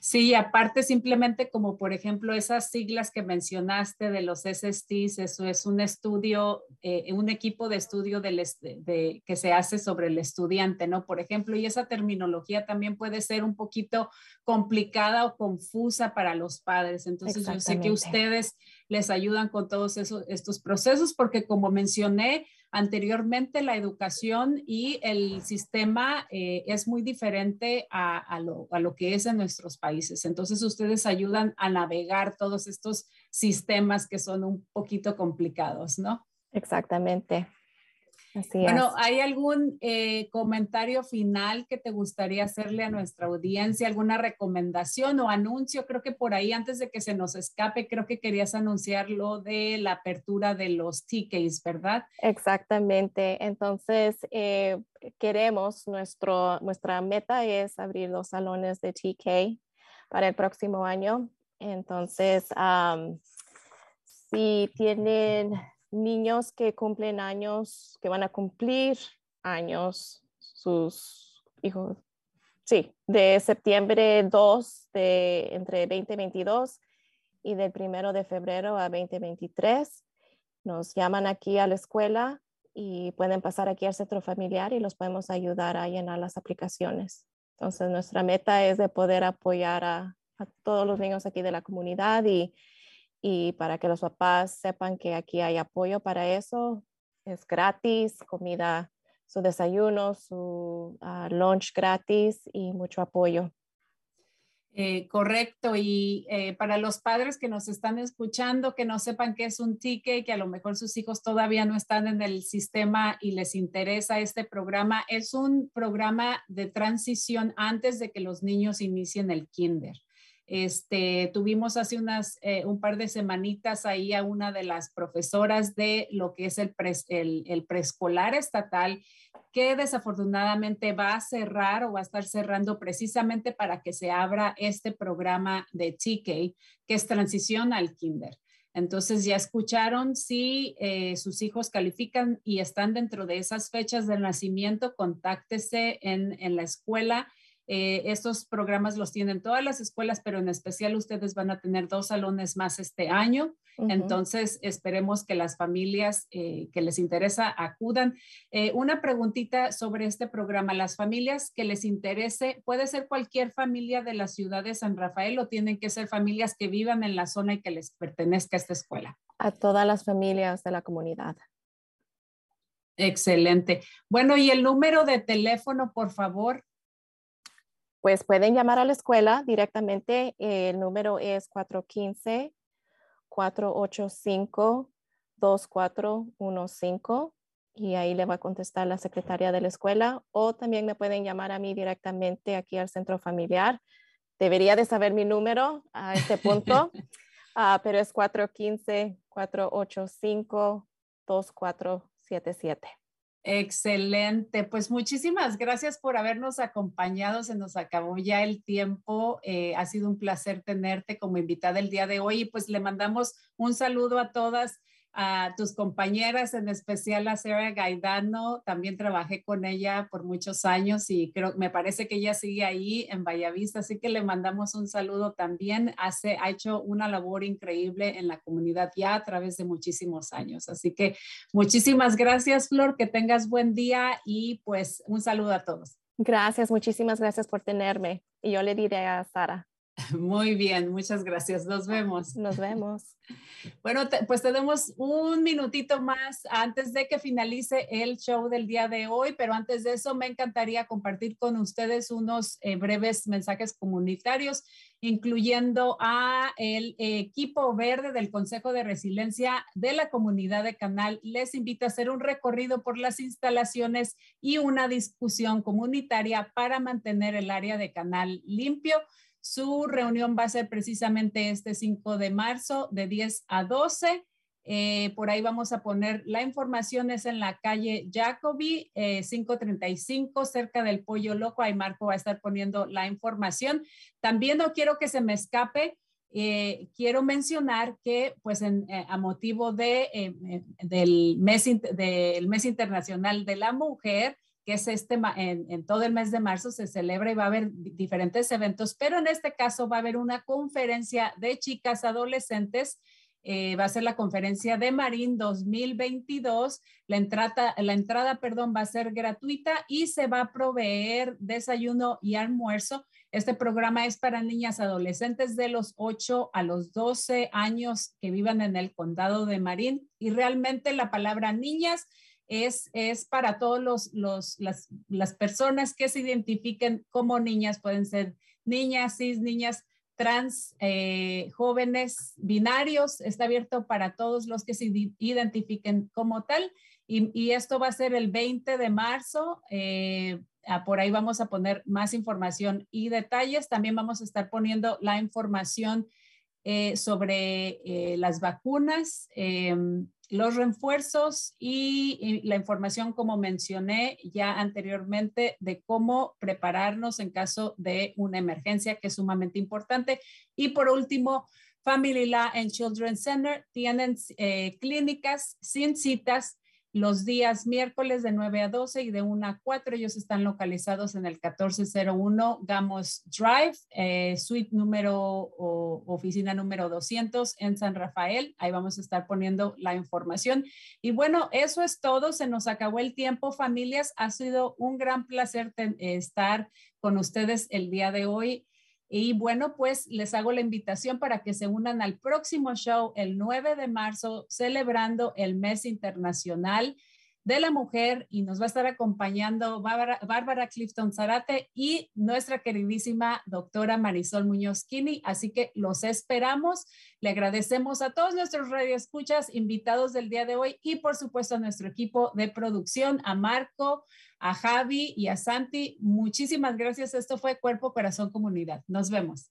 Sí, aparte simplemente como por ejemplo esas siglas que mencionaste de los SSTs, eso es un estudio, eh, un equipo de estudio del, de, que se hace sobre el estudiante, ¿no? Por ejemplo, y esa terminología también puede ser un poquito complicada o confusa para los padres. Entonces yo sé que ustedes les ayudan con todos esos, estos procesos porque como mencioné, Anteriormente la educación y el sistema eh, es muy diferente a, lo, a, lo, que es en nuestros países. Entonces ustedes ayudan a navegar todos estos sistemas que son un poquito complicados, ¿no? Exactamente bueno, ¿hay algún eh, comentario final que te gustaría hacerle a nuestra audiencia? ¿Alguna recomendación o anuncio? Creo que por ahí, antes de que se nos escape, creo que querías anunciar lo de la apertura de los TKs, ¿verdad? Exactamente. Entonces, eh, queremos, nuestro, nuestra meta es abrir los salones de TK para el próximo año. Entonces, si tienen niños que cumplen años, que van a cumplir años, sus hijos, sí, de septiembre 2 de entre 2022 y del primero de febrero a 2023. Nos llaman aquí a la escuela y pueden pasar aquí al centro familiar y los podemos ayudar a llenar las aplicaciones. Entonces, nuestra meta es de poder apoyar a, a todos los niños aquí de la comunidad y y para que los papás sepan que aquí hay apoyo para eso. Es gratis, comida, su desayuno, su ah, lunch gratis y mucho apoyo. Eh, correcto, y eh, para los padres que nos están escuchando, que no sepan qué es un ticket, que a lo mejor sus hijos todavía no están en el sistema y les interesa este programa, es un programa de transición antes de que los niños inicien el kinder. Este, tuvimos hace unas, eh, un par de semanitas ahí a una de las profesoras de lo que es el, el, preescolar estatal, que desafortunadamente va a cerrar o va a estar cerrando precisamente para que se abra este programa de TK, que es transición al kinder. Entonces ya escucharon, si eh, sus hijos califican y están dentro de esas fechas de nacimiento, contáctese en, en la escuela eh, estos programas los tienen todas las escuelas, pero en especial ustedes van a tener dos salones más este año. Entonces, esperemos que las familias eh, que les interesa acudan. Eh, una preguntita sobre este programa. Las familias que les interese, ¿puede ser cualquier familia de la ciudad de San Rafael o tienen que ser familias que vivan en la zona y que les pertenezca esta escuela? A todas las familias de la comunidad. Excelente. Bueno, y el número de teléfono, por favor pues pueden llamar a la escuela directamente. El número es 415-485-2415 y ahí le va a contestar la secretaria de la escuela o también me pueden llamar a mí directamente aquí al centro familiar. Debería de saber mi número a este punto, (laughs) ah, pero es 415-485-2477. Excelente, pues muchísimas gracias por habernos acompañado. Se nos acabó ya el tiempo. Eh, ha sido un placer tenerte como invitada el día de hoy y pues le mandamos un saludo a todas a tus compañeras, en especial a Sarah Gaidano. También trabajé con ella por muchos años y creo, me parece que ella sigue ahí en Vallavista, así que le mandamos un saludo también. Hace, ha hecho una labor increíble en la comunidad ya a través de muchísimos años. Así que muchísimas gracias, Flor, que tengas buen día y pues un saludo a todos. Gracias, muchísimas gracias por tenerme. Y yo le diré a Sara (laughs) Muy bien, muchas gracias. Nos vemos. Nos vemos. (laughs) Bueno, pues tenemos un minutito más antes de que finalice el show del día de hoy, pero antes de eso me encantaría compartir con ustedes unos eh, breves mensajes comunitarios, incluyendo a el equipo verde del Consejo de Resiliencia de la comunidad de Canal. Les invito a hacer un recorrido por las instalaciones y una discusión comunitaria para mantener el área de Canal limpio. Su reunión va a ser precisamente este 5 de marzo de 10 a 12. Eh, por ahí vamos a poner la información, es en la calle Jacobi, 535, eh, cerca del Pollo Loco. Ahí Marco va a estar poniendo la información. También no quiero que se me escape, eh, quiero mencionar que, pues, a motivo de, del, mes, del mes Internacional de la Mujer, que es este, en, todo el mes de marzo se celebra y va a haber diferentes eventos, pero en este caso va a haber una conferencia de chicas adolescentes. Eh, va a ser la conferencia de Marín 2022. La entrada, la entrada, perdón, va a ser gratuita y se va a proveer desayuno y almuerzo. Este programa es para niñas adolescentes de los 8 a los 12 años que vivan en el condado de Marín. Y realmente la palabra niñas es, para todos los, las, las, personas que se identifiquen como niñas, pueden ser niñas, cis, niñas trans, eh, jóvenes, binarios, está abierto para todos los que se identifiquen como tal. Y, y esto va a ser el 20 de marzo. Eh, ah, por ahí vamos a poner más información y detalles. También vamos a estar poniendo la información eh, sobre las vacunas em, los refuerzos y, la información, como mencioné ya anteriormente, de cómo prepararnos en caso de una emergencia, que es sumamente importante. Y por último, Family Law and Children's Center tienen eh, clínicas sin citas los días miércoles de 9 a 12 y de 1 a 4. Ellos están localizados en el 1401 Gamos Drive, eh, suite número o oficina número 200 en San Rafael. Ahí vamos a estar poniendo la información. Y bueno, eso es todo. Se nos acabó el tiempo, familias. Ha sido un gran placer estar con ustedes el día de hoy. Y bueno, pues les hago la invitación para que se unan al próximo show el 9 de marzo, celebrando el mes internacional de la mujer y nos va a estar acompañando Bárbara, Clifton Zarate y nuestra queridísima doctora Marisol Muñoz Kini. Así que los esperamos. Le agradecemos a todos nuestros radioescuchas, invitados del día de hoy y por supuesto a nuestro equipo de producción, a Marco, a Javi y a Santi. Muchísimas gracias. Esto fue Cuerpo, Corazón, Comunidad. Nos vemos.